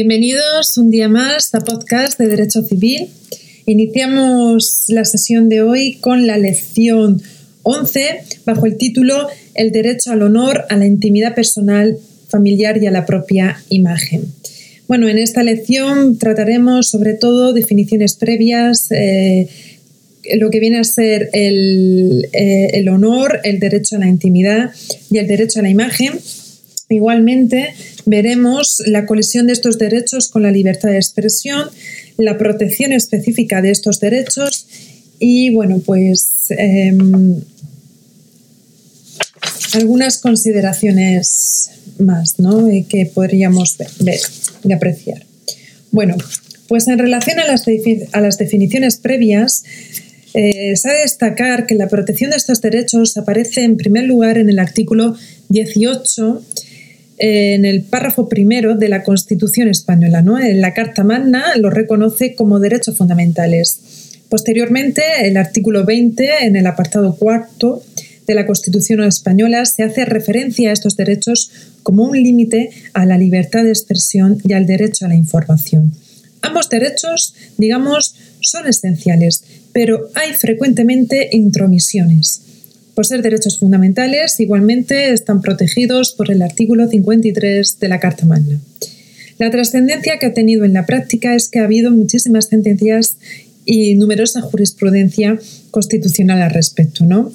Bienvenidos un día más a Podcast de Derecho Civil. Iniciamos la sesión de hoy con la lección 11 bajo el título El derecho al honor, a la intimidad personal, familiar y a la propia imagen. Bueno, en esta lección trataremos sobre todo definiciones previas, eh, lo que viene a ser el, eh, el honor, el derecho a la intimidad y el derecho a la imagen. Igualmente, veremos la colisión de estos derechos con la libertad de expresión, la protección específica de estos derechos y, bueno, pues em, algunas consideraciones más ¿no? Eh, que podríamos ver, y apreciar. Bueno, pues en relación a las, a las definiciones previas, eh, se ha de destacar que la protección de estos derechos aparece en primer lugar en el artículo 18 en el párrafo primero de la Constitución española. ¿no? En la Carta Magna lo reconoce como derechos fundamentales. Posteriormente, el artículo 20, en el apartado cuarto de la Constitución española, se hace referencia a estos derechos como un límite a la libertad de expresión y al derecho a la información. Ambos derechos, digamos, son esenciales, pero hay frecuentemente intromisiones. Por ser derechos fundamentales, igualmente están protegidos por el artículo 53 de la Carta Magna. La trascendencia que ha tenido en la práctica es que ha habido muchísimas sentencias y numerosa jurisprudencia constitucional al respecto, ¿no?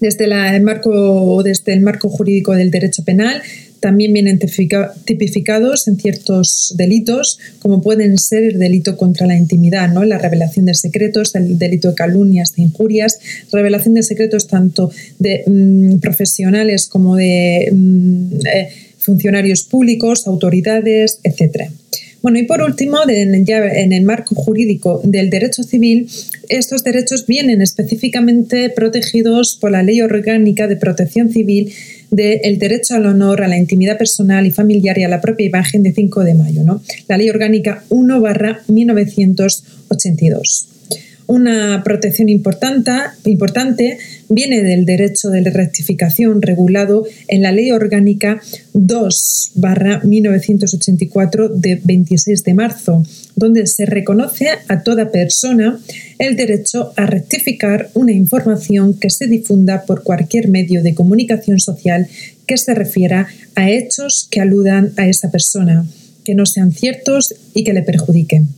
Desde, marco, desde el marco jurídico del derecho penal también vienen tipificados en ciertos delitos, como pueden ser el delito contra la intimidad, ¿no? la revelación de secretos, el delito de calumnias, de injurias, revelación de secretos tanto de mm, profesionales como de mm, eh, funcionarios públicos, autoridades, etc. Bueno, y por último, ya en el marco jurídico del derecho civil, estos derechos vienen específicamente protegidos por la Ley Orgánica de Protección Civil del derecho al honor, a la intimidad personal y familiar y a la propia imagen de 5 de mayo, ¿no? La Ley Orgánica 1 barra 1982. Una protección importante, importante viene del derecho de rectificación regulado en la Ley Orgánica 2 1984 de 26 de marzo, donde se reconoce a toda persona el derecho a rectificar una información que se difunda por cualquier medio de comunicación social que se refiera a hechos que aludan a esa persona, que no sean ciertos y que le perjudiquen.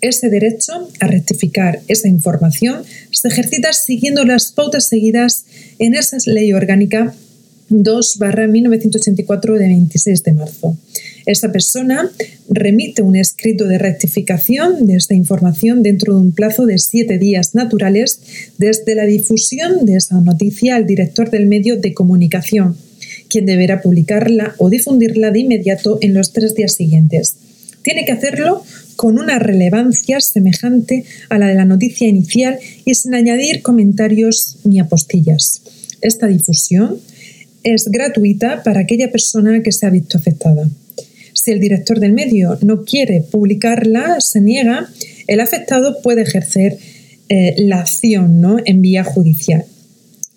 Ese derecho a rectificar esa información se ejercita siguiendo las pautas seguidas en esa ley orgánica 2-1984 de 26 de marzo. Esa persona remite un escrito de rectificación de esta información dentro de un plazo de siete días naturales desde la difusión de esa noticia al director del medio de comunicación, quien deberá publicarla o difundirla de inmediato en los tres días siguientes. Tiene que hacerlo con una relevancia semejante a la de la noticia inicial y sin añadir comentarios ni apostillas. Esta difusión es gratuita para aquella persona que se ha visto afectada. Si el director del medio no quiere publicarla, se niega, el afectado puede ejercer eh, la acción ¿no? en vía judicial.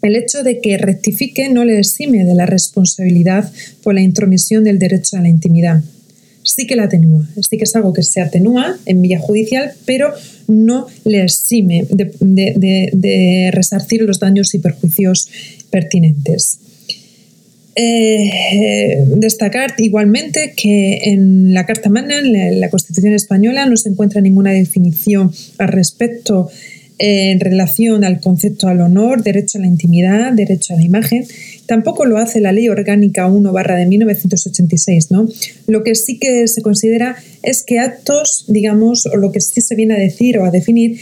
El hecho de que rectifique no le exime de la responsabilidad por la intromisión del derecho a la intimidad sí que la atenúa, sí que es algo que se atenúa en vía judicial, pero no le exime de, resarcir los daños y perjuicios pertinentes. Eh, destacar igualmente que en la Carta Magna, en la Constitución española, no se encuentra ninguna definición al respecto en relación al concepto al honor, derecho a la intimidad, derecho a la imagen. Tampoco lo hace la Ley Orgánica 1 barra de 1986, ¿no? Lo que sí que se considera es que actos, digamos, o lo que sí se viene a decir o a definir,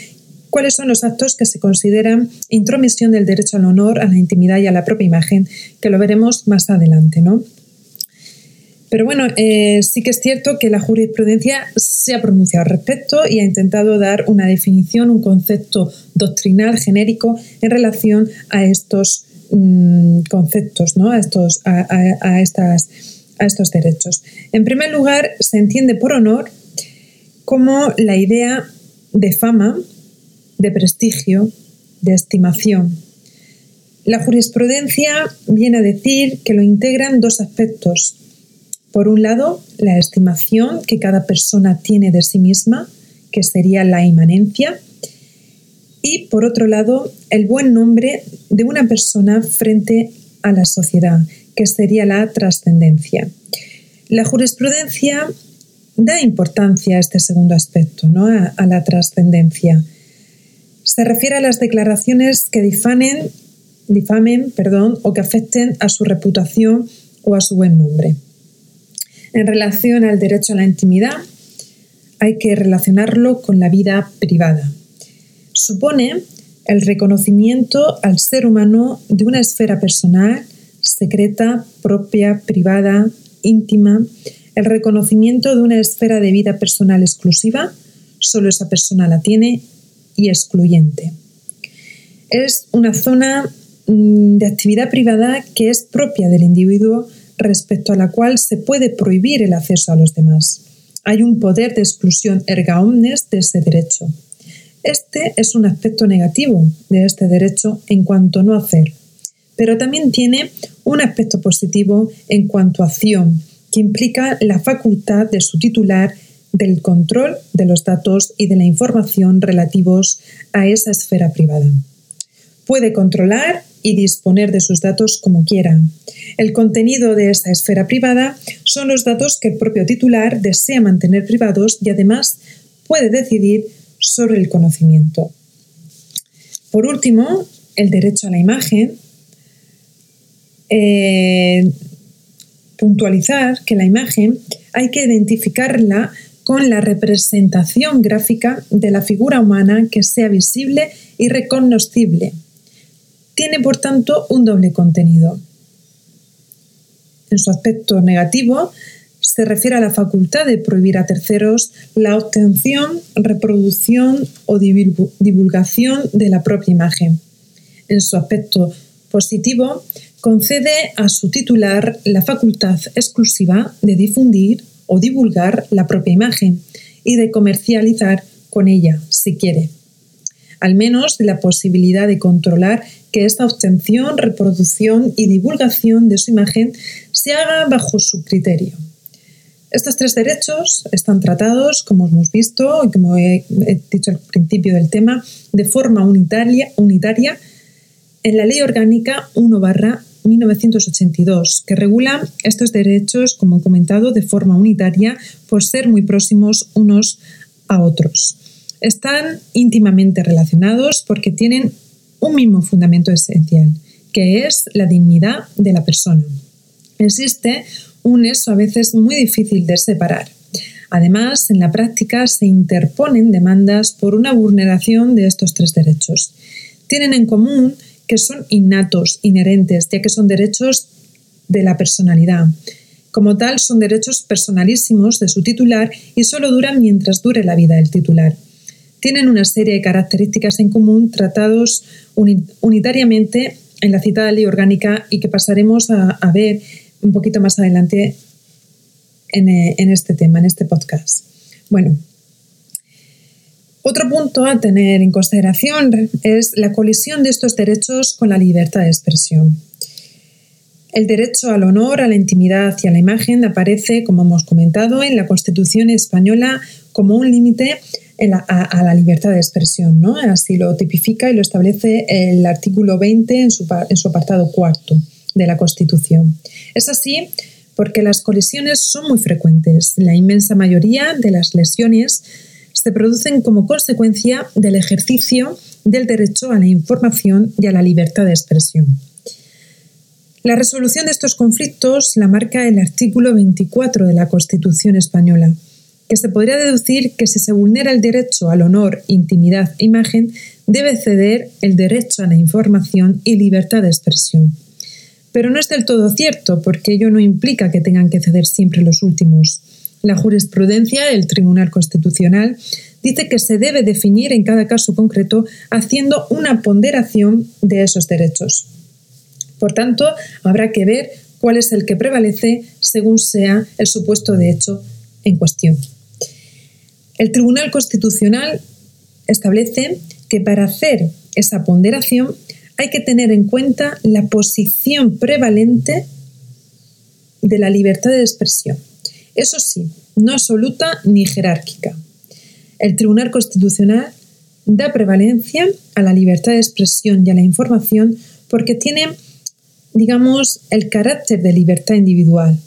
cuáles son los actos que se consideran intromisión del derecho al honor, a la intimidad y a la propia imagen, que lo veremos más adelante, ¿no? Pero bueno, eh, sí que es cierto que la jurisprudencia se ha pronunciado al respecto y ha intentado dar una definición, un concepto doctrinal genérico en relación a estos mm, conceptos, ¿no? a, estos, a, estas, a estos derechos. En primer lugar, se entiende por honor como la idea de fama, de prestigio, de estimación. La jurisprudencia viene a decir que lo integran dos aspectos Por un lado, la estimación que cada persona tiene de sí misma, que sería la inmanencia, y por otro lado, el buen nombre de una persona frente a la sociedad, que sería la trascendencia. La jurisprudencia da importancia a este segundo aspecto, ¿no? a, la trascendencia. Se refiere a las declaraciones que difamen, perdón, o que afecten a su reputación o a su buen nombre. En relación al derecho a la intimidad, hay que relacionarlo con la vida privada. Supone el reconocimiento al ser humano de una esfera personal, secreta, propia, privada, íntima, el reconocimiento de una esfera de vida personal exclusiva, solo esa persona la tiene, y excluyente. Es una zona mm, de actividad privada que es propia del individuo respecto a la cual se puede prohibir el acceso a los demás. Hay un poder de exclusión erga omnes de ese derecho. Este es un aspecto negativo de este derecho en cuanto a no hacer, pero también tiene un aspecto positivo en cuanto a acción, que implica la facultad de su titular del control de los datos y de la información relativos a esa esfera privada. Puede controlar y disponer de sus datos como quiera. El contenido de esa esfera privada son los datos que el propio titular desea mantener privados y además puede decidir sobre el conocimiento. Por último, el derecho a la imagen. Eh, puntualizar que la imagen hay que identificarla con la representación gráfica de la figura humana que sea visible y reconocible. Tiene, por tanto, un doble contenido. En su aspecto negativo, se refiere a la facultad de prohibir a terceros la obtención, reproducción o divulgación de la propia imagen. En su aspecto positivo, concede a su titular la facultad exclusiva de difundir o divulgar la propia imagen y de comercializar con ella, si quiere. Al menos la posibilidad de controlar que esta obtención, reproducción y divulgación de su imagen se haga bajo su criterio. Estos tres derechos están tratados, como hemos visto y como he, dicho al principio del tema, de forma unitaria, en la Ley Orgánica 1 1982, que regula estos derechos, como he comentado, de forma unitaria por ser muy próximos unos a otros. Están íntimamente relacionados porque tienen un mismo fundamento esencial, que es la dignidad de la persona. Existe un eso a veces muy difícil de separar. Además, en la práctica se interponen demandas por una vulneración de estos tres derechos. Tienen en común que son innatos, inherentes, ya que son derechos de la personalidad. Como tal, son derechos personalísimos de su titular y solo duran mientras dure la vida del titular. Tienen una serie de características en común tratados unitariamente en la citada ley orgánica y que pasaremos a, ver un poquito más adelante en, en este tema, en este podcast. Bueno, otro punto a tener en consideración es la colisión de estos derechos con la libertad de expresión. El derecho al honor, a la intimidad y a la imagen aparece, como hemos comentado, en la Constitución española como un límite a, la libertad de expresión. ¿no? Así lo tipifica y lo establece el artículo 20 en su, en su apartado cuarto de la Constitución. Es así porque las colisiones son muy frecuentes. La inmensa mayoría de las lesiones se producen como consecuencia del ejercicio del derecho a la información y a la libertad de expresión. La resolución de estos conflictos la marca el artículo 24 de la Constitución española, que se podría deducir que si se vulnera el derecho al honor, intimidad e imagen, debe ceder el derecho a la información y libertad de expresión. Pero no es del todo cierto, porque ello no implica que tengan que ceder siempre los últimos. La jurisprudencia del Tribunal Constitucional dice que se debe definir en cada caso concreto haciendo una ponderación de esos derechos. Por tanto, habrá que ver cuál es el que prevalece según sea el supuesto de hecho en cuestión. El Tribunal Constitucional establece que para hacer esa ponderación hay que tener en cuenta la posición prevalente de la libertad de expresión. Eso sí, no absoluta ni jerárquica. El Tribunal Constitucional da prevalencia a la libertad de expresión y a la información porque tiene, digamos, el carácter de libertad individual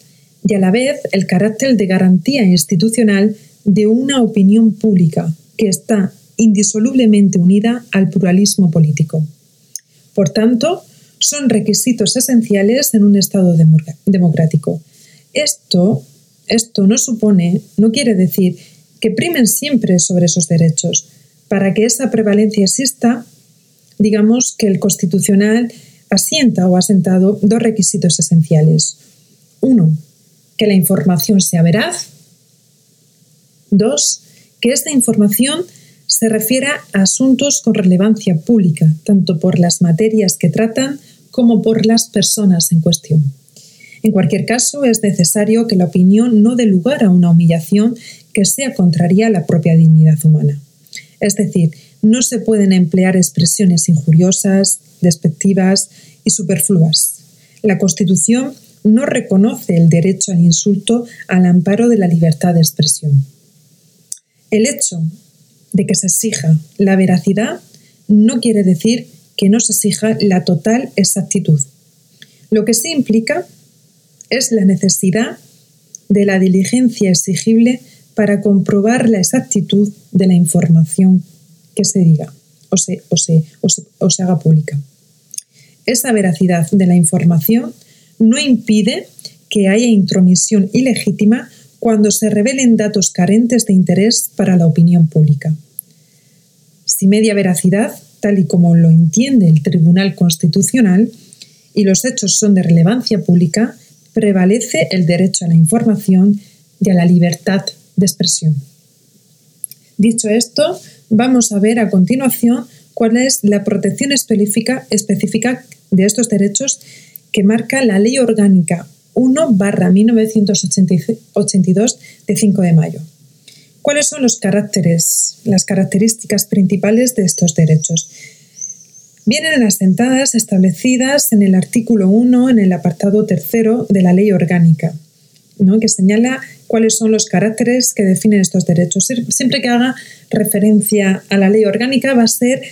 y a la vez el carácter de garantía institucional de una opinión pública que está indisolublemente unida al pluralismo político. Por tanto, son requisitos esenciales en un Estado democrático. Esto, esto no supone, no quiere decir que primen siempre sobre esos derechos. Para que esa prevalencia exista, digamos que el Constitucional asienta o ha asentado dos requisitos esenciales. Uno, que la información sea veraz. Dos, que esta información se refiera a asuntos con relevancia pública, tanto por las materias que tratan como por las personas en cuestión. En cualquier caso, es necesario que la opinión no dé lugar a una humillación que sea contraria a la propia dignidad humana. Es decir, no se pueden emplear expresiones injuriosas, despectivas y superfluas. La Constitución no reconoce el derecho al insulto al amparo de la libertad de expresión. El hecho de que se exija la veracidad no quiere decir que no se exija la total exactitud. Lo que sí implica es la necesidad de la diligencia exigible para comprobar la exactitud de la información que se diga o se, o se, o se, haga pública. Esa veracidad de la información no impide que haya intromisión ilegítima cuando se revelen datos carentes de interés para la opinión pública. Si media veracidad tal y como lo entiende el Tribunal Constitucional, y los hechos son de relevancia pública, prevalece el derecho a la información y a la libertad de expresión. Dicho esto, vamos a ver a continuación cuál es la protección específica, de estos derechos que marca la Ley Orgánica 1 1982 de 5 de mayo. ¿Cuáles son los caracteres, las características principales de estos derechos? Vienen asentadas establecidas en el artículo 1, en el apartado tercero de la ley orgánica, ¿no? que señala cuáles son los caracteres que definen estos derechos. Siempre que haga referencia a la ley orgánica va a ser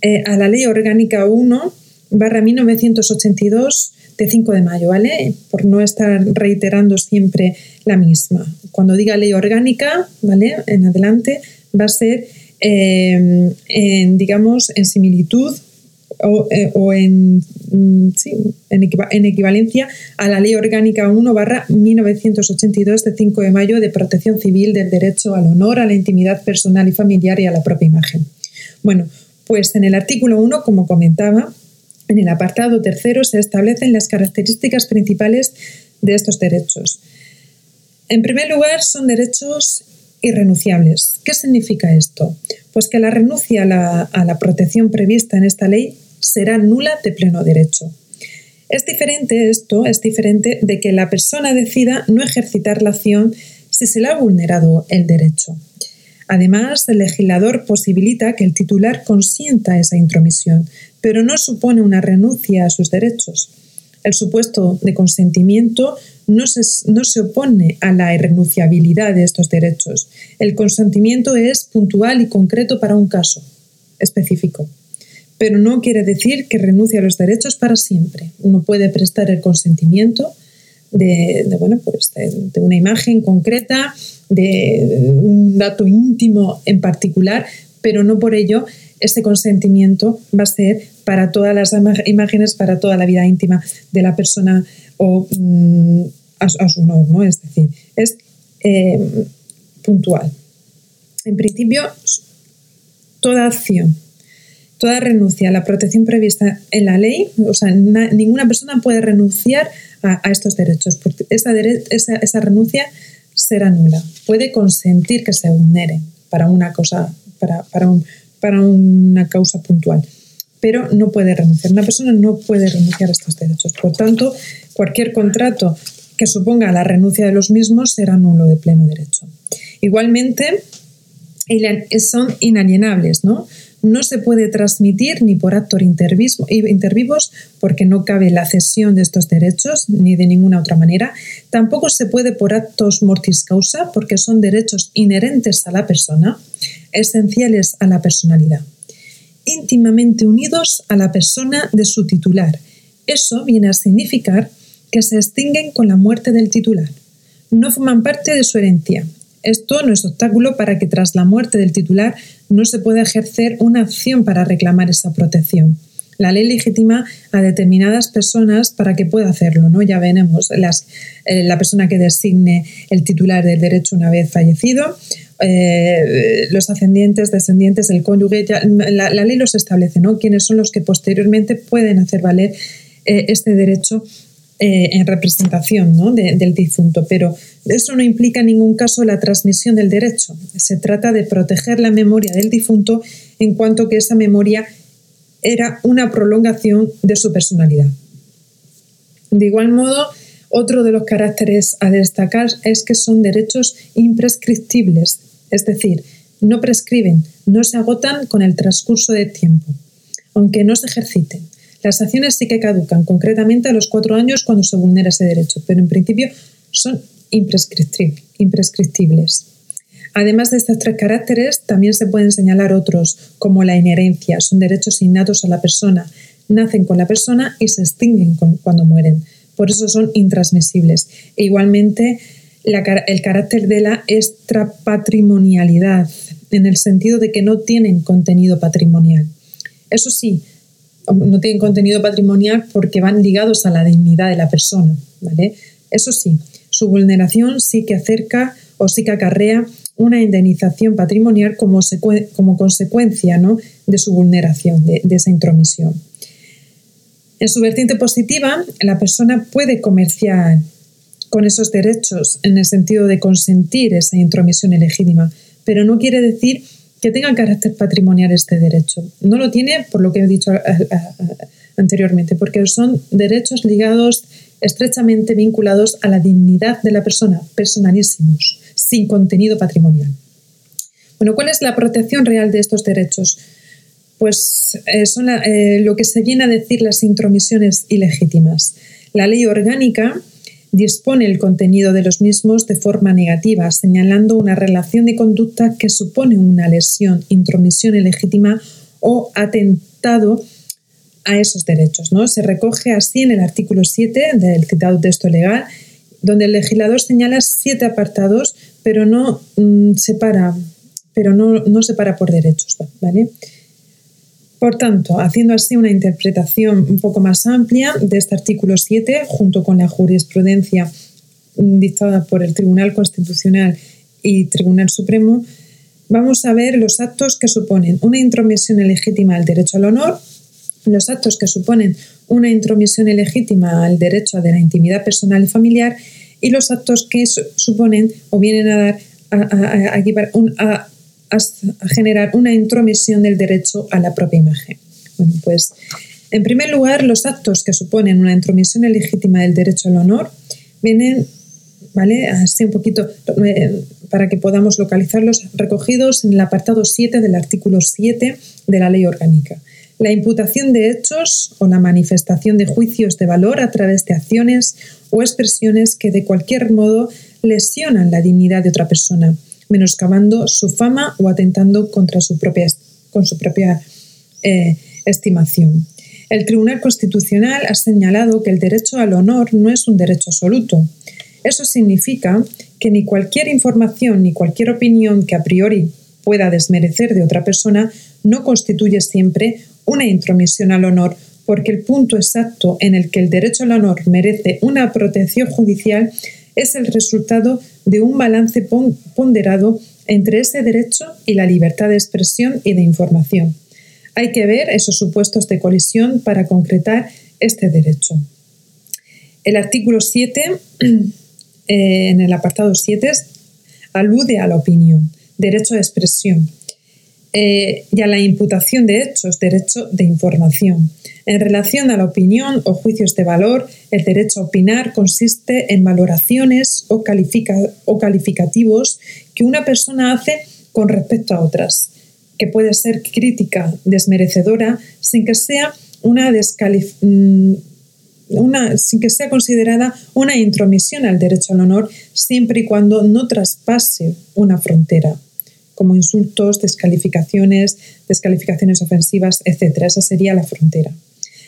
eh, a la ley orgánica 1 barra 1982 de 5 de mayo, ¿vale? Por no estar reiterando siempre la misma. Cuando diga ley orgánica, ¿vale? En adelante va a ser, em, en, digamos, en similitud o, eh, en, mm, sí, en, equivalencia a la Ley Orgánica 1 barra 1982 de 5 de mayo de protección civil del derecho al honor, a la intimidad personal y familiar y a la propia imagen. Bueno, pues en el artículo 1, como comentaba, en el apartado tercero se establecen las características principales de estos derechos. En primer lugar, son derechos irrenunciables. ¿Qué significa esto? Pues que la renuncia a la, protección prevista en esta ley será nula de pleno derecho. Es diferente esto, es diferente de que la persona decida no ejercitar la acción si se le ha vulnerado el derecho. Además, el legislador posibilita que el titular consienta esa intromisión, pero no supone una renuncia a sus derechos. El supuesto de consentimiento no se, no se, opone a la irrenunciabilidad de estos derechos. El consentimiento es puntual y concreto para un caso específico, pero no quiere decir que renuncie a los derechos para siempre. Uno puede prestar el consentimiento de, bueno, pues de una imagen concreta, de un dato íntimo en particular, pero no por ello ese consentimiento va a ser para todas las imágenes, para toda la vida íntima de la persona o mm, a, su honor, ¿no? Es decir, es eh, puntual. En principio, toda acción, toda renuncia a la protección prevista en la ley, o sea, ninguna persona puede renunciar a, estos derechos, porque esa, renuncia será nula. Puede consentir que se vulnere para una cosa, para, un, para una causa puntual, pero no puede renunciar. Una persona no puede renunciar a estos derechos. Por tanto, cualquier contrato que suponga la renuncia de los mismos será nulo de pleno derecho. Igualmente, son inalienables, ¿no? no se puede transmitir ni por actor intervivos porque no cabe la cesión de estos derechos ni de ninguna otra manera. Tampoco se puede por actos mortis causa porque son derechos inherentes a la persona, esenciales a la personalidad, íntimamente unidos a la persona de su titular. Eso viene a significar que se extinguen con la muerte del titular. No forman parte de su herencia, esto no es obstáculo para que tras la muerte del titular no se pueda ejercer una acción para reclamar esa protección. La ley legitima a determinadas personas para que pueda hacerlo, ¿no? Ya veremos eh, la persona que designe el titular del derecho una vez fallecido, eh, los ascendientes, descendientes, el cónyuge, la, ley los establece, ¿no? Quiénes son los que posteriormente pueden hacer valer eh, este derecho eh, en representación del difunto, pero eso no implica en ningún caso la transmisión del derecho. Se trata de proteger la memoria del difunto en cuanto que esa memoria era una prolongación de su personalidad. De igual modo, otro de los caracteres a destacar es que son derechos imprescriptibles, es decir, no prescriben, no se agotan con el transcurso del tiempo, aunque no se ejerciten. Las acciones sí que caducan, concretamente a los cuatro años cuando se vulnera ese derecho, pero en principio son imprescriptibles. Además de estos tres caracteres, también se pueden señalar otros, como la inherencia. Son derechos innatos a la persona, nacen con la persona y se extinguen cuando mueren. Por eso son intransmisibles. E igualmente, el carácter de la extrapatrimonialidad, en el sentido de que no tienen contenido patrimonial. Eso sí, no tienen contenido patrimonial porque van ligados a la dignidad de la persona, ¿vale? Eso sí, su vulneración sí que acerca o sí que acarrea una indemnización patrimonial como, consecuencia ¿no? de su vulneración, de esa intromisión. En su vertiente positiva, la persona puede comerciar con esos derechos en el sentido de consentir esa intromisión ilegítima, pero no quiere decir que tenga carácter patrimonial este derecho. No lo tiene por lo que he dicho anteriormente, porque son derechos ligados estrechamente vinculados a la dignidad de la persona, personalísimos, sin contenido patrimonial. Bueno, ¿cuál es la protección real de estos derechos? Pues eh, son eh, lo que se viene a decir las intromisiones ilegítimas. La ley orgánica dispone el contenido de los mismos de forma negativa, señalando una relación de conducta que supone una lesión, intromisión ilegítima o atentado a esos derechos. ¿no? Se recoge así en el artículo 7 del citado texto legal, donde el legislador señala siete apartados, pero no mm, separa, pero no, no separa por derechos. ¿vale? Por tanto, haciendo así una interpretación un poco más amplia de este artículo 7, junto con la jurisprudencia dictada por el Tribunal Constitucional y Tribunal Supremo, vamos a ver los actos que suponen una intromisión ilegítima al derecho al honor, los actos que suponen una intromisión ilegítima al derecho de la intimidad personal y familiar y los actos que suponen o vienen a dar a, a, a generar una intromisión del derecho a la propia imagen. Bueno, pues en primer lugar, los actos que suponen una intromisión ilegítima del derecho al honor vienen, ¿vale? Así un poquito eh, para que podamos localizarlos, recogidos en el apartado 7 del artículo 7 de la ley orgánica. La imputación de hechos o la manifestación de juicios de valor a través de acciones o expresiones que de cualquier modo lesionan la dignidad de otra persona menoscabando su fama o atentando contra su propia, con su propia eh, estimación. El Tribunal Constitucional ha señalado que el derecho al honor no es un derecho absoluto. Eso significa que ni cualquier información ni cualquier opinión que a priori pueda desmerecer de otra persona no constituye siempre una intromisión al honor, porque el punto exacto en el que el derecho al honor merece una protección judicial es el resultado de un balance ponderado entre ese derecho y la libertad de expresión y de información. Hay que ver esos supuestos de colisión para concretar este derecho. El artículo 7, eh, en el apartado 7, alude a la opinión, derecho de expresión, eh, y a la imputación de hechos, derecho de información. En relación a la opinión o juicios de valor, el derecho a opinar consiste en valoraciones o, o calificativos que una persona hace con respecto a otras. que puede ser crítica, desmerecedora, sin que sea una mm, sin que sea considerada una intromisión al derecho al honor, siempre y cuando no traspase una frontera, como insultos, descalificaciones, descalificaciones ofensivas, etc. Esa sería la frontera.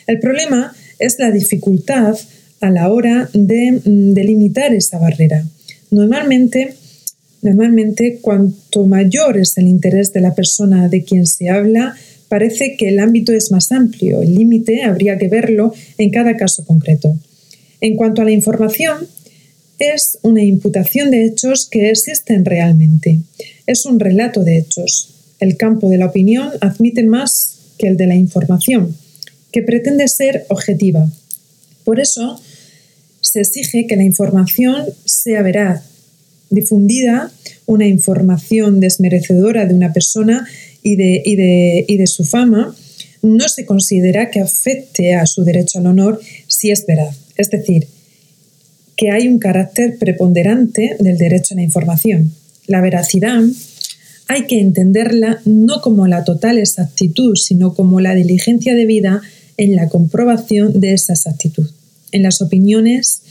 El problema es la dificultad a la hora de mm, delimitar esa barrera. Normalmente, normalmente, cuanto mayor es el interés de la persona de quien se habla, parece que el ámbito es más amplio. El límite habría que verlo en cada caso concreto. En cuanto a la información, es una imputación de hechos que existen realmente. Es un relato de hechos. El campo de la opinión admite más que el de la información, que pretende ser objetiva. Por eso, se exige que la información sea veraz, difundida una información desmerecedora de una persona y de, y de, su fama, no se considera que afecte a su derecho al honor si es veraz. Es decir, que hay un carácter preponderante del derecho a la información. La veracidad hay que entenderla no como la total exactitud, sino como la diligencia debida en la comprobación de esa exactitud en las opiniones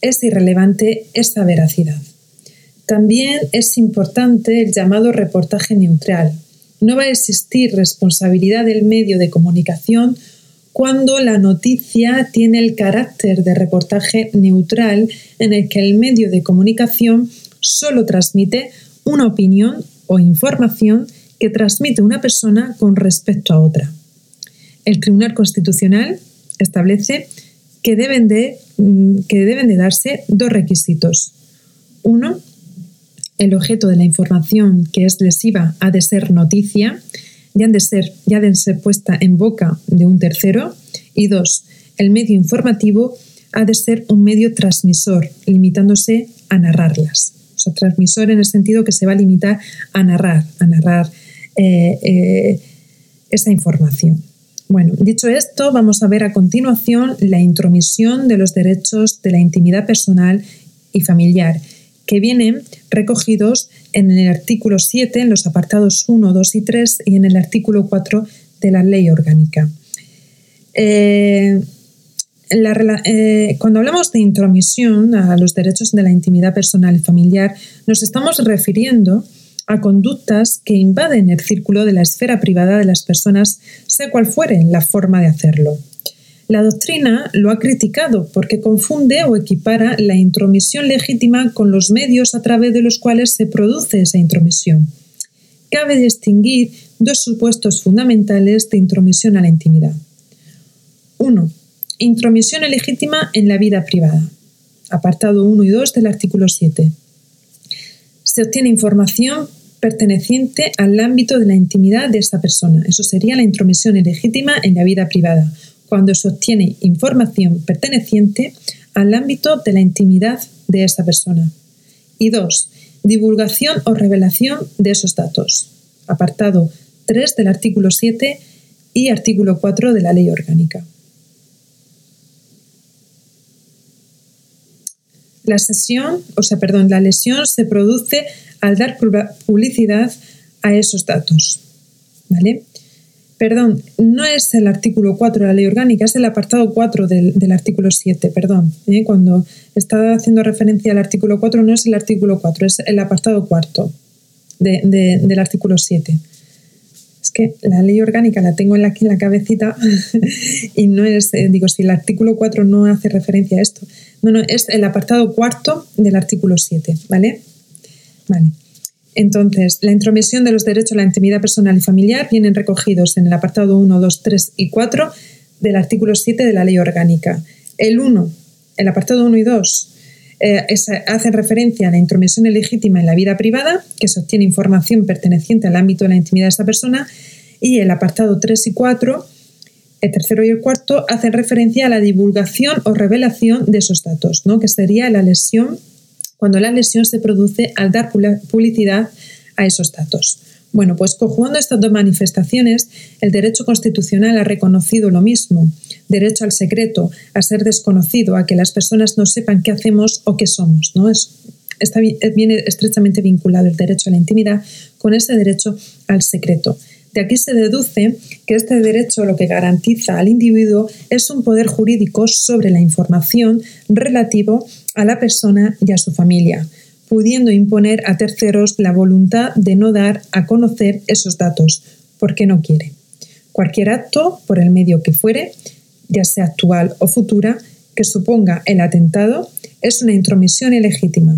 es irrelevante esa veracidad. También es importante el llamado reportaje neutral. No va a existir responsabilidad del medio de comunicación cuando la noticia tiene el carácter de reportaje neutral en el que el medio de comunicación solo transmite una opinión o información que transmite una persona con respecto a otra. El Tribunal Constitucional establece que deben de, mm, que deben de darse dos requisitos. Uno, el objeto de la información que es lesiva ha de ser noticia y han de ser, ya de ser puesta en boca de un tercero. Y dos, el medio informativo ha de ser un medio transmisor, limitándose a narrarlas. O sea, transmisor en el sentido que se va a limitar a narrar, a narrar eh, eh, esa información. Bueno, dicho esto, vamos a ver a continuación la intromisión de los derechos de la intimidad personal y familiar, que vienen recogidos en el artículo 7, en los apartados 1, 2 y 3 y en el artículo 4 de la ley orgánica. Eh, eh, cuando hablamos de intromisión a los derechos de la intimidad personal y familiar, nos estamos refiriendo a conductas que invaden el círculo de la esfera privada de las personas, sea cual fuere la forma de hacerlo. La doctrina lo ha criticado porque confunde o equipara la intromisión legítima con los medios a través de los cuales se produce esa intromisión. Cabe distinguir dos supuestos fundamentales de intromisión a la intimidad. 1. Intromisión ilegítima en la vida privada. Apartado 1 y 2 del artículo 7. Se obtiene información perteneciente al ámbito de la intimidad de esta persona. Eso sería la intromisión ilegítima en la vida privada, cuando se obtiene información perteneciente al ámbito de la intimidad de esa persona. Y dos, divulgación o revelación de esos datos. Apartado 3 del artículo 7 y artículo 4 de la ley orgánica. La sesión, o sea, perdón, la lesión se produce al dar publicidad a esos datos. ¿Vale? Perdón, no es el artículo 4 de la ley orgánica, es el apartado 4 del, artículo 7, perdón. ¿eh? Cuando estaba haciendo referencia al artículo 4, no es el artículo 4, es el apartado 4 del artículo 7. Es que la ley orgánica la tengo aquí en la cabecita y no es, eh, digo, si el artículo 4 no hace referencia a esto. No, no, es el apartado cuarto del artículo 7, ¿vale? Vale. Entonces, la intromisión de los derechos a la intimidad personal y familiar vienen recogidos en el apartado 1, 2, 3 y 4 del artículo 7 de la ley orgánica. El 1, el apartado 1 y 2, eh, hacen referencia a la intromisión ilegítima en la vida privada, que se obtiene información perteneciente al ámbito de la intimidad de esta persona, y el apartado 3 y 4, el tercero y el cuarto, hacen referencia a la divulgación o revelación de esos datos, ¿no? que sería la lesión cuando la lesión se produce al dar publicidad a esos datos. Bueno, pues conjugando estas dos manifestaciones, el derecho constitucional ha reconocido lo mismo, derecho al secreto, a ser desconocido, a que las personas no sepan qué hacemos o qué somos. ¿no? Es, está, viene estrechamente vinculado el derecho a la intimidad con ese derecho al secreto. De aquí se deduce que este derecho lo que garantiza al individuo es un poder jurídico sobre la información relativo a la persona y a su familia, pudiendo imponer a terceros la voluntad de no dar a conocer esos datos, porque no quiere. Cualquier acto, por el medio que fuere, ya sea actual o futura, que suponga el atentado, es una intromisión ilegítima.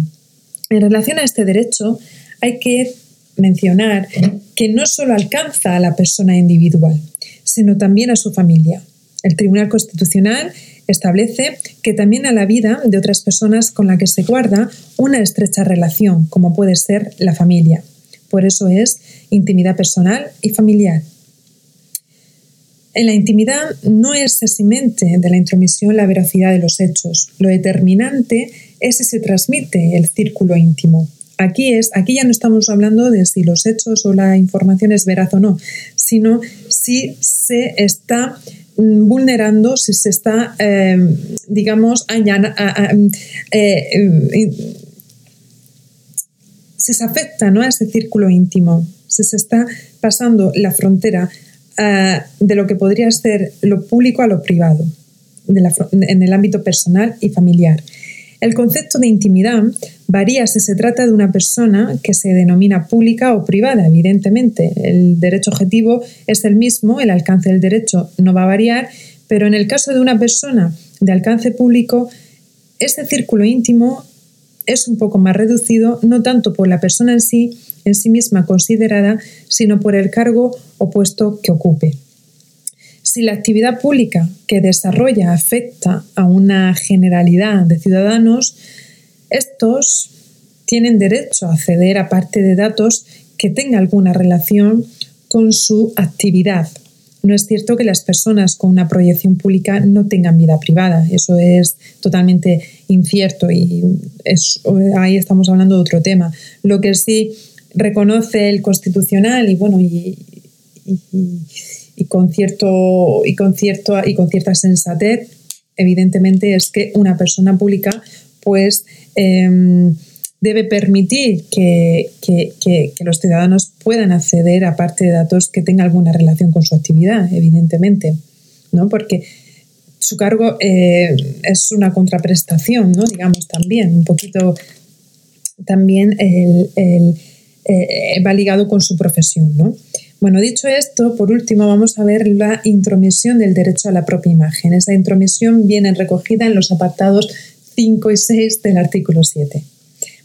En relación a este derecho, hay que mencionar que no solo alcanza a la persona individual, sino también a su familia. El Tribunal Constitucional establece que también a la vida de otras personas con las que se guarda una estrecha relación, como puede ser la familia. Por eso es intimidad personal y familiar. En la intimidad no es eximente de la intromisión la veracidad de los hechos. Lo determinante es si se transmite el círculo íntimo. Aquí, es, aquí ya no estamos hablando de si los hechos o la información es veraz o no, sino si se está vulnerando, si se está, em, digamos, eh, si se afecta ¿no? a ese círculo íntimo, si se está pasando la frontera eh, de lo que podría ser lo público a lo privado, en el ámbito personal y familiar. El concepto de intimidad varía si se trata de una persona que se denomina pública o privada, evidentemente. El derecho objetivo es el mismo, el alcance del derecho no va a variar, pero en el caso de una persona de alcance público, ese círculo íntimo es un poco más reducido, no tanto por la persona en sí, en sí misma considerada, sino por el cargo o puesto que ocupe. Si la actividad pública que desarrolla afecta a una generalidad de ciudadanos, estos tienen derecho a acceder a parte de datos que tengan alguna relación con su actividad. No es cierto que las personas con una proyección pública no tengan vida privada. Eso es totalmente incierto y ahí estamos hablando de otro tema. Lo que sí reconoce el constitucional y bueno y, y, con cierto y con cierto y con cierta sensatez evidentemente es que una persona pública pues em, debe permitir que, los ciudadanos puedan acceder a parte de datos que tengan alguna relación con su actividad, evidentemente, ¿no? Porque su cargo eh, es una contraprestación, ¿no? Digamos también, un poquito también el, eh, va ligado con su profesión, ¿no? Bueno, dicho esto, por último vamos a ver la intromisión del derecho a la propia imagen. Esa intromisión viene recogida en los apartados 5 y 6 del artículo 7.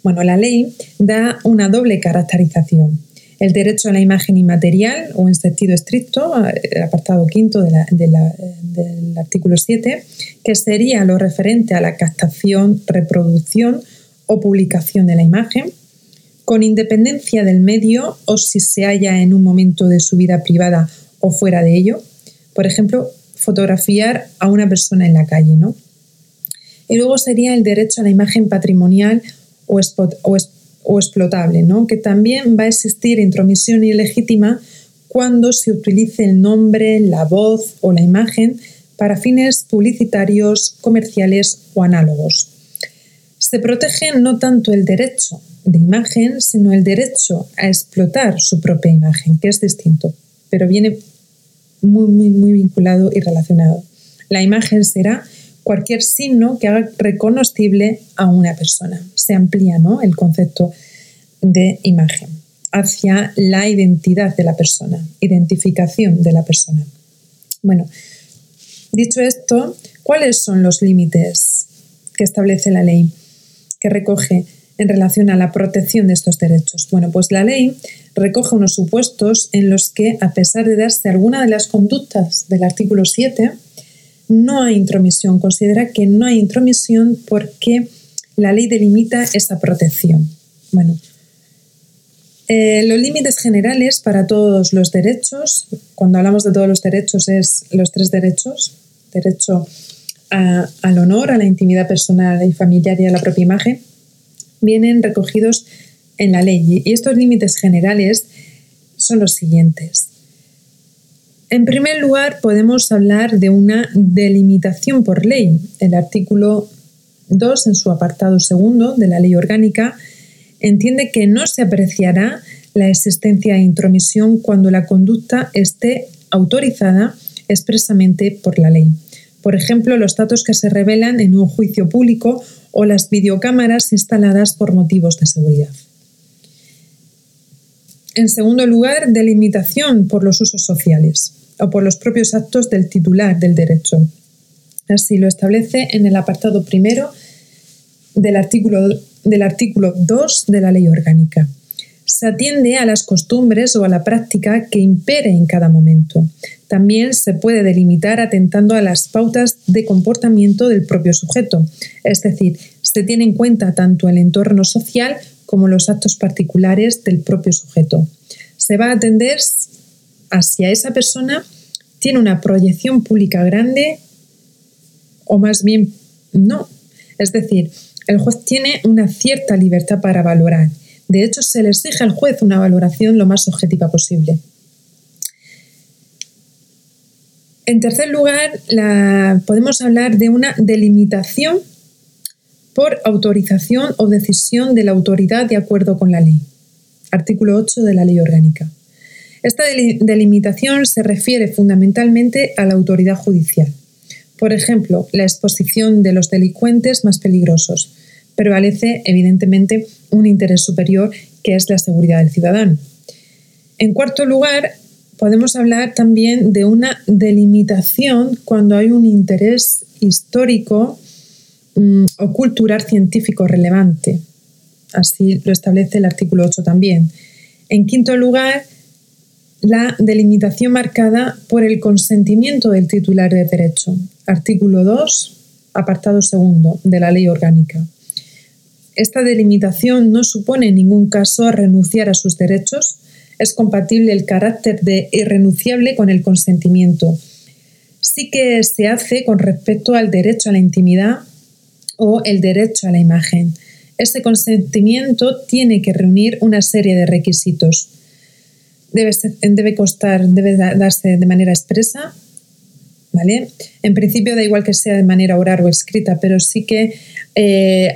Bueno, la ley da una doble caracterización. El derecho a la imagen inmaterial, o en sentido estricto, el apartado quinto del artículo 7, que sería lo referente a la captación, reproducción o publicación de la imagen, con independencia del medio o si se halla en un momento de su vida privada o fuera de ello. Por ejemplo, fotografiar a una persona en la calle, ¿no? Y luego sería el derecho a la imagen patrimonial o, explotable, ¿no? que también va a existir intromisión ilegítima cuando se utilice el nombre, la voz o la imagen para fines publicitarios, comerciales o análogos. Se protege no tanto el derecho de imagen, sino el derecho a explotar su propia imagen, que es distinto, pero viene muy, muy, muy vinculado y relacionado. La imagen será cualquier signo que haga reconocible a una persona. Se amplía ¿no? el concepto de imagen hacia la identidad de la persona, identificación de la persona. Bueno, dicho esto, ¿cuáles son los límites que establece la ley que recoge en relación a la protección de estos derechos? Bueno, pues la ley recoge unos supuestos en los que, a pesar de darse alguna de las conductas del artículo 7, no hay intromisión. Considera que no hay intromisión porque la ley delimita esa protección. Bueno, eh, los límites generales para todos los derechos, cuando hablamos de todos los derechos, es los tres derechos, derecho al honor, a la intimidad personal y familiar y a la propia imagen, vienen recogidos en la ley. Y estos límites generales son los siguientes. En primer lugar, podemos hablar de una delimitación por ley. El artículo 2, en su apartado segundo de la ley orgánica, entiende que no se apreciará la existencia de intromisión cuando la conducta esté autorizada expresamente por la ley. Por ejemplo, los datos que se revelan en un juicio público o las videocámaras instaladas por motivos de seguridad. En segundo lugar, delimitación por los usos sociales o por los propios actos del titular del derecho. Así lo establece en el apartado primero del artículo, del artículo 2 de la ley orgánica. Se atiende a las costumbres o a la práctica que impere en cada momento. También se puede delimitar atentando a las pautas de comportamiento del propio sujeto, es decir, se tiene en cuenta tanto el entorno social como los actos particulares del propio sujeto. Se va a atender hacia esa persona, tiene una proyección pública grande o más bien no. Es decir, el juez tiene una cierta libertad para valorar. De hecho, se le exige al juez una valoración lo más objetiva posible. En tercer lugar, podemos hablar de una delimitación por autorización o decisión de la autoridad de acuerdo con la ley. Artículo 8 de la ley orgánica. Esta delimitación se refiere fundamentalmente a la autoridad judicial. Por ejemplo, la exposición de los delincuentes más peligrosos. Prevalece, evidentemente, un interés superior que es la seguridad del ciudadano. En cuarto lugar, podemos hablar también de una delimitación cuando hay un interés histórico mm, o cultural científico relevante. Así lo establece el artículo 8 también. En quinto lugar, la delimitación marcada por el consentimiento del titular de derecho. Artículo 2, apartado segundo de la ley orgánica. Esta delimitación no supone en ningún caso renunciar a sus derechos. Es compatible el carácter de irrenunciable con el consentimiento. Sí que se hace con respecto al derecho a la intimidad o el derecho a la imagen. Este consentimiento tiene que reunir una serie de requisitos debe, debe debe darse de manera expresa, ¿vale? En principio da igual que sea de manera oral o escrita, pero sí que, eh,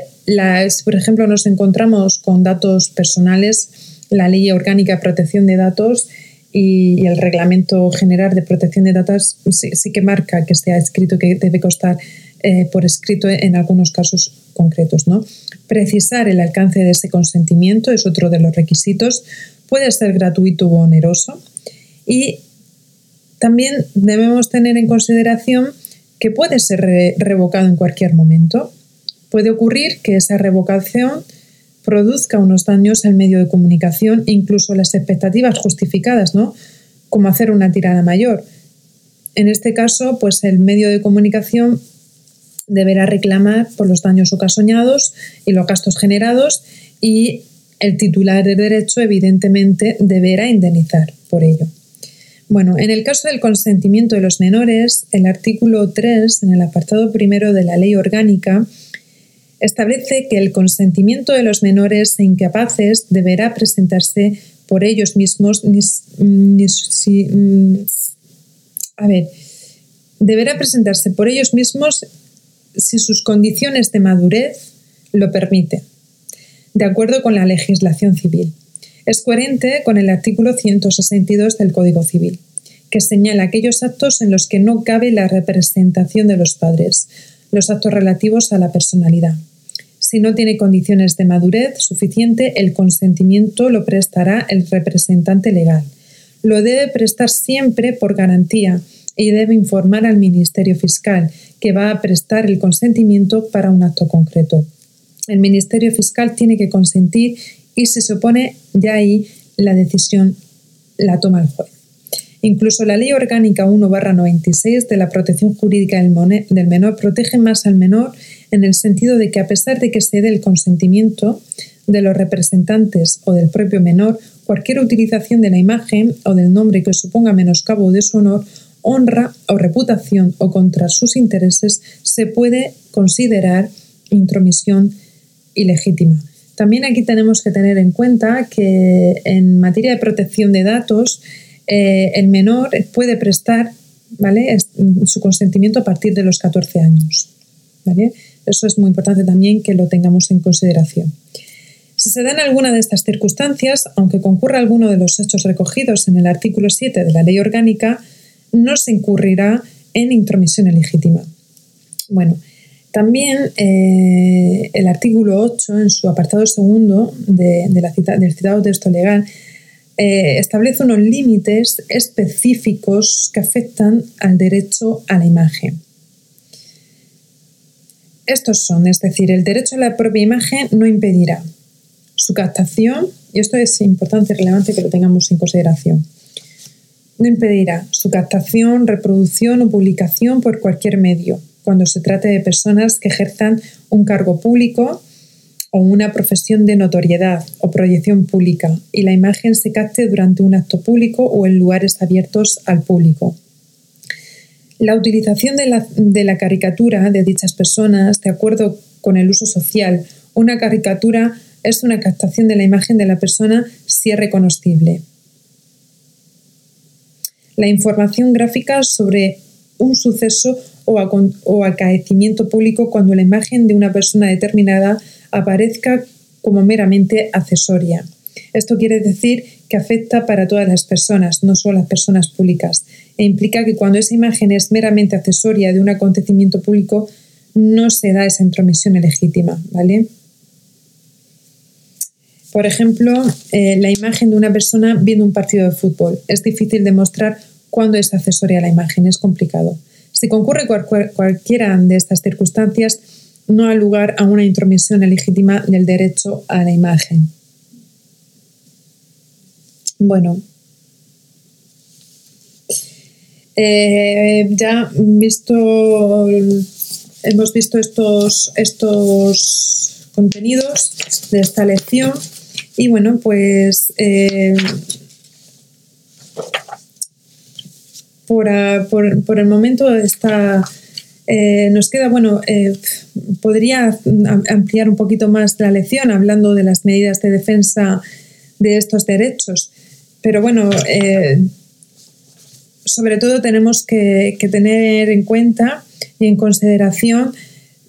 por ejemplo, nos encontramos con datos personales, la Ley Orgánica de Protección de Datos y, el Reglamento General de Protección de Datos sí, que marca que sea escrito, que debe costar eh, por escrito en algunos casos concretos. ¿no? Precisar el alcance de ese consentimiento es otro de los requisitos puede ser gratuito o oneroso y también debemos tener en consideración que puede ser revocado en cualquier momento. Puede ocurrir que esa revocación produzca unos daños al medio de comunicación, incluso las expectativas justificadas, ¿no? Como hacer una tirada mayor. En este caso, pues el medio de comunicación deberá reclamar por los daños ocasionados y los gastos generados y el titular del derecho evidentemente deberá indemnizar por ello. Bueno, en el caso del consentimiento de los menores, el artículo 3, en el apartado primero de la ley orgánica, establece que el consentimiento de los menores e incapaces deberá presentarse por ellos mismos mm, a ver, deberá presentarse por ellos mismos si sus condiciones de madurez lo permiten de acuerdo con la legislación civil. Es coherente con el artículo 162 del Código Civil, que señala aquellos actos en los que no cabe la representación de los padres, los actos relativos a la personalidad. Si no tiene condiciones de madurez suficiente, el consentimiento lo prestará el representante legal. Lo debe prestar siempre por garantía y debe informar al Ministerio Fiscal, que va a prestar el consentimiento para un acto concreto el Ministerio Fiscal tiene que consentir y si se opone, ya ahí la decisión la toma el juez. Incluso la Ley Orgánica 1-96 de la protección jurídica del menor protege más al menor en el sentido de que a pesar de que se dé el consentimiento de los representantes o del propio menor, cualquier utilización de la imagen o del nombre que suponga menoscabo de su honor, honra o reputación o contra sus intereses se puede considerar intromisión ilegítima. También aquí tenemos que tener en cuenta que en materia de protección de datos, eh, el menor puede prestar ¿vale? su consentimiento a partir de los 14 años. ¿vale? Eso es muy importante también que lo tengamos en consideración. Si se dan alguna de estas circunstancias, aunque concurra alguno de los hechos recogidos en el artículo 7 de la Ley Orgánica, no se incurrirá en intromisión ilegítima. Bueno, también eh, el artículo 8, en su apartado segundo de, la del citado texto legal, eh, establece unos límites específicos que afectan al derecho a la imagen. Estos son, es decir, el derecho a la propia imagen no impedirá su captación, y esto es importante y relevante que lo tengamos en consideración, impedirá su captación, reproducción o publicación por cualquier medio, cuando se trate de personas que ejerzan un cargo público o una profesión de notoriedad o proyección pública y la imagen se capte durante un acto público o en lugares abiertos al público. La utilización de la caricatura de dichas personas, de acuerdo con el uso social, una caricatura es una captación de la imagen de la persona si es reconocible. La información gráfica sobre un suceso o, acaecimiento público cuando la imagen de una persona determinada aparezca como meramente accesoria. Esto quiere decir que afecta para todas las personas, no solo las personas públicas, e implica que cuando esa imagen es meramente accesoria de un acontecimiento público, no se da esa intromisión ilegítima, ¿vale? Por ejemplo, eh, la imagen de una persona viendo un partido de fútbol. Es difícil demostrar cuándo es accesoria la imagen, es complicado. Si concurre cualquiera de estas circunstancias, no ha lugar a una intromisión ilegítima del derecho a la imagen. Bueno, eh, ya visto, hemos visto estos, estos contenidos de esta lección y bueno, pues eh, por, el momento está, eh, nos queda, bueno, eh, podría ampliar un poquito más la lección hablando de las medidas de defensa de estos derechos, pero bueno, sobre todo tenemos que, que, tener en cuenta y en consideración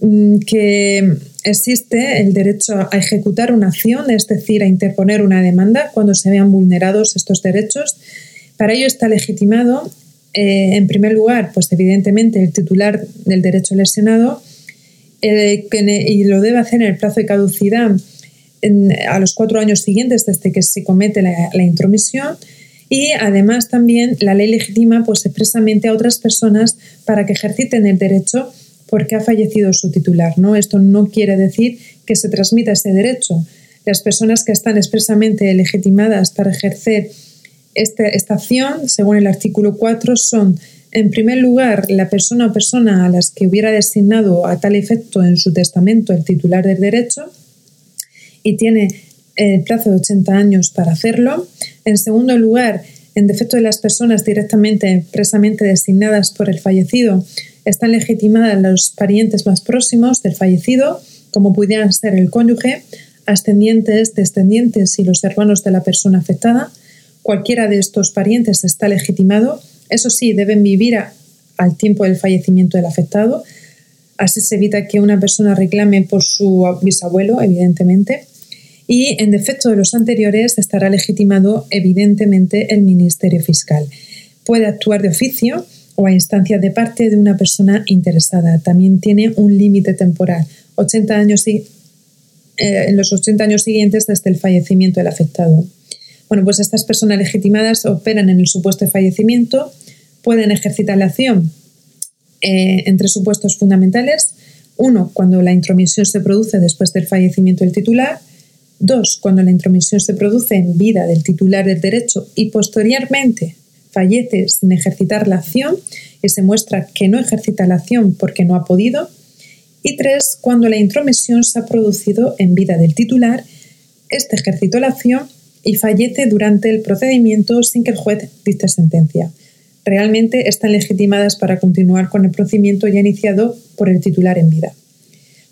mm, que existe el derecho a ejecutar una acción, es decir, a interponer una demanda cuando se vean vulnerados estos derechos. Para ello está legitimado, eh, en primer lugar, pues evidentemente el titular del derecho lesionado eh, y lo debe hacer en el plazo de caducidad a los cuatro años siguientes desde que se comete la, la intromisión y además también la ley legitima pues expresamente a otras personas para que ejerciten el derecho porque ha fallecido su titular. ¿no? Esto no quiere decir que se transmita ese derecho. Las personas que están expresamente legitimadas para ejercer este, esta acción, según el artículo 4, son, en primer lugar, la persona o persona a las que hubiera designado a tal efecto en su testamento el titular del derecho y tiene el plazo de 80 años para hacerlo. En segundo lugar, en defecto de las personas directamente expresamente designadas por el fallecido, están legitimadas los parientes más próximos del fallecido, como pudieran ser el cónyuge, ascendientes, descendientes y los hermanos de la persona afectada. Cualquiera de estos parientes está legitimado. Eso sí, deben vivir al tiempo del fallecimiento del afectado. Así se evita que una persona reclame por su bisabuelo, evidentemente. Y en defecto de los anteriores estará legitimado, evidentemente, el Ministerio Fiscal. Puede actuar de oficio o a instancia de parte de una persona interesada. También tiene un límite temporal, 80 años y, eh, en los 80 años siguientes desde el fallecimiento del afectado. Bueno, pues estas personas legitimadas operan en el supuesto de fallecimiento, pueden ejercitar la acción eh, en tres supuestos fundamentales. Uno, cuando la intromisión se produce después del fallecimiento del titular. Dos, cuando la intromisión se produce en vida del titular del derecho y posteriormente fallece sin ejercitar la acción y se muestra que no ejercita la acción porque no ha podido. Y tres, cuando la intromisión se ha producido en vida del titular, este ejercitó la acción y fallece durante el procedimiento sin que el juez dicte sentencia. Realmente están legitimadas para continuar con el procedimiento ya iniciado por el titular en vida.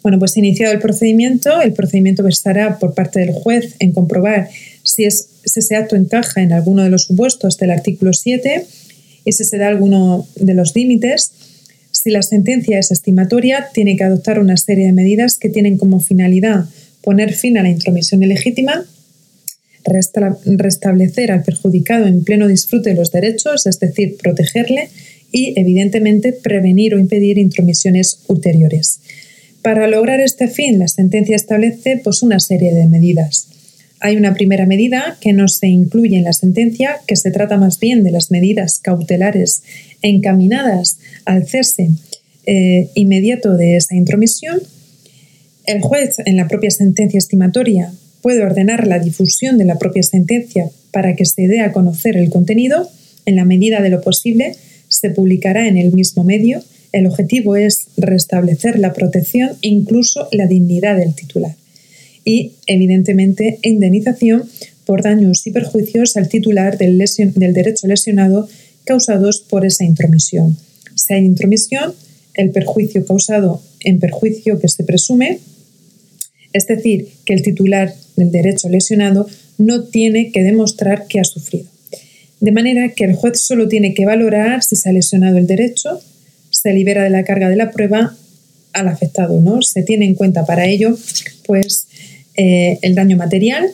Bueno, pues iniciado el procedimiento, el procedimiento versará por parte del juez en comprobar si, es, ese acto encaja en alguno de los supuestos del artículo 7 y si se da alguno de los límites. Si la sentencia es estimatoria, tiene que adoptar una serie de medidas que tienen como finalidad poner fin a la intromisión ilegítima, restablecer al perjudicado en pleno disfrute de los derechos, es decir, protegerle y, evidentemente, prevenir o impedir intromisiones ulteriores. Para lograr este fin, la sentencia establece pues, una serie de medidas. Hay una primera medida que no se incluye en la sentencia, que se trata más bien de las medidas cautelares encaminadas al cese eh, inmediato de esa intromisión. El juez, en la propia sentencia estimatoria, puede ordenar la difusión de la propia sentencia para que se dé a conocer el contenido. En la medida de lo posible, se publicará en el mismo medio. El objetivo es restablecer la protección e incluso la dignidad del titular y, evidentemente, indemnización por daños y perjuicios al titular del, derecho lesionado causados por esa intromisión. Si hay intromisión, el perjuicio causado en perjuicio que se presume, es decir, que el titular del derecho lesionado no tiene que demostrar que ha sufrido. De manera que el juez solo tiene que valorar si se ha lesionado el derecho, se libera de la carga de la prueba al afectado, ¿no? Se tiene en cuenta para ello, pues, eh, el daño material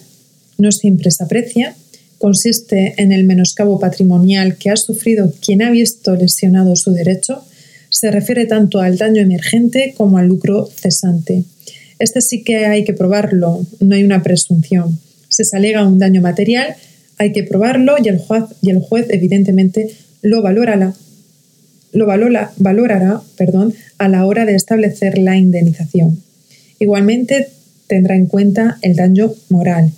no siempre se aprecia, consiste en el menoscabo patrimonial que ha sufrido quien ha visto lesionado su derecho, se refiere tanto al daño emergente como al lucro cesante. Este sí que hay que probarlo, no hay una presunción. Se alega un daño material, hay que probarlo y el juez, y el juez evidentemente lo valorará, lo valorará perdón, a la hora de establecer la indemnización. Igualmente, tendrá en cuenta el daño moral,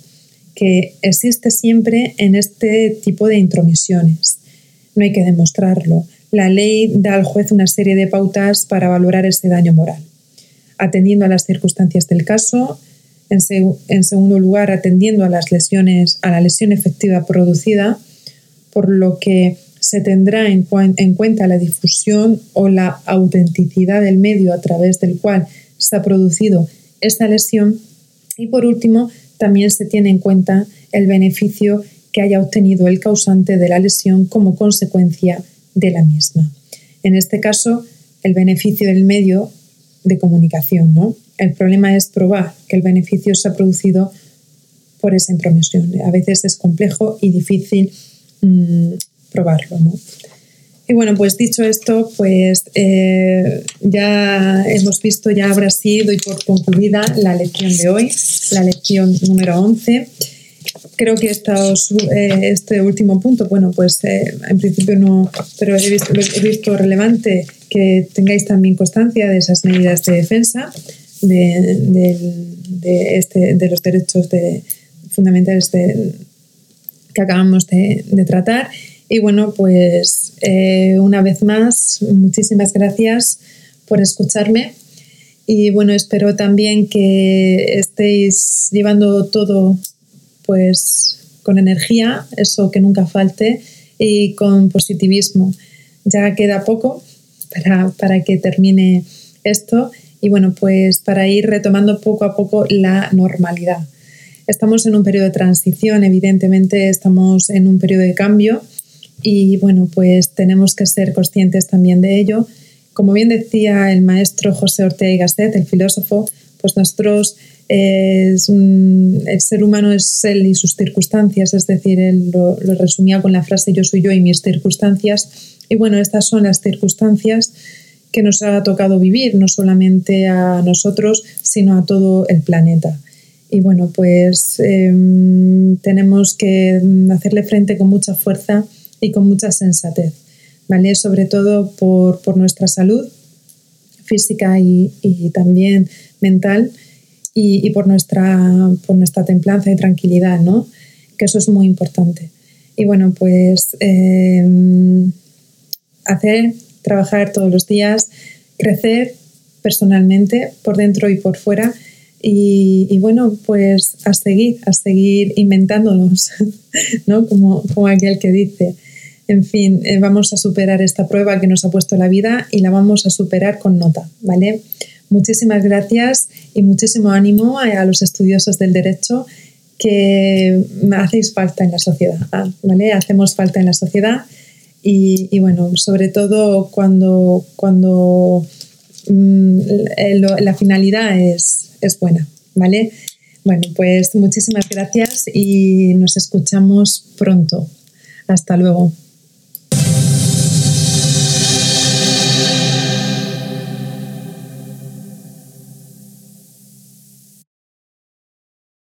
que existe siempre en este tipo de intromisiones. No hay que demostrarlo. La ley da al juez una serie de pautas para valorar ese daño moral, atendiendo a las circunstancias del caso, en, segundo lugar, atendiendo a las lesiones, a la lesión efectiva producida, por lo que se tendrá en, en cuenta la difusión o la autenticidad del medio a través del cual se ha producido esta lesión y por último también se tiene en cuenta el beneficio que haya obtenido el causante de la lesión como consecuencia de la misma. En este caso, el beneficio del medio de comunicación. ¿no? El problema es probar que el beneficio se ha producido por esa intromisión. A veces es complejo y difícil mm, probarlo. ¿no? Y bueno, pues dicho esto, pues eh, ya hemos visto, ya habrá sido y por concluida la lección de hoy, la lección número 11. Creo que eh, este último punto, bueno, pues eh, en principio no, pero he visto, relevante que tengáis también constancia de esas medidas de defensa de, este, de los derechos fundamentales que acabamos de, de tratar y bueno, pues eh, una vez más, muchísimas gracias por escucharme. Y bueno, espero también que estéis llevando todo pues con energía, eso que nunca falte, y con positivismo. Ya queda poco para, para que termine esto y bueno, pues para ir retomando poco a poco la normalidad. Estamos en un periodo de transición, evidentemente estamos en un periodo de cambio y bueno, pues tenemos que ser conscientes también de ello. Como bien decía el maestro José Ortega y Gasset, el filósofo, pues nosotros, el ser humano es él y sus circunstancias, es decir, él lo, lo resumía con la frase yo soy yo y mis circunstancias. Y bueno, estas son las circunstancias que nos ha tocado vivir, no solamente a nosotros, sino a todo el planeta. Y bueno, pues em, tenemos que hacerle frente con mucha fuerza y con mucha sensatez, ¿vale? Sobre todo por, por nuestra salud física y, y también mental y, y, por, nuestra, por nuestra templanza y tranquilidad, ¿no? Que eso es muy importante. Y bueno, pues em, hacer, trabajar todos los días, crecer personalmente, por dentro y por fuera, y, bueno, pues a seguir, a seguir inventándonos, ¿no? Como, como aquel que dice. En fin, eh, vamos a superar esta prueba que nos ha puesto la vida y la vamos a superar con nota, ¿vale? Muchísimas gracias y muchísimo ánimo a, los estudiosos del derecho que hacéis falta en la sociedad, ¿vale? Hacemos falta en la sociedad y, bueno, sobre todo cuando, cuando mm, la finalidad es, es buena, ¿vale? Bueno, pues muchísimas gracias y nos escuchamos pronto. Hasta luego.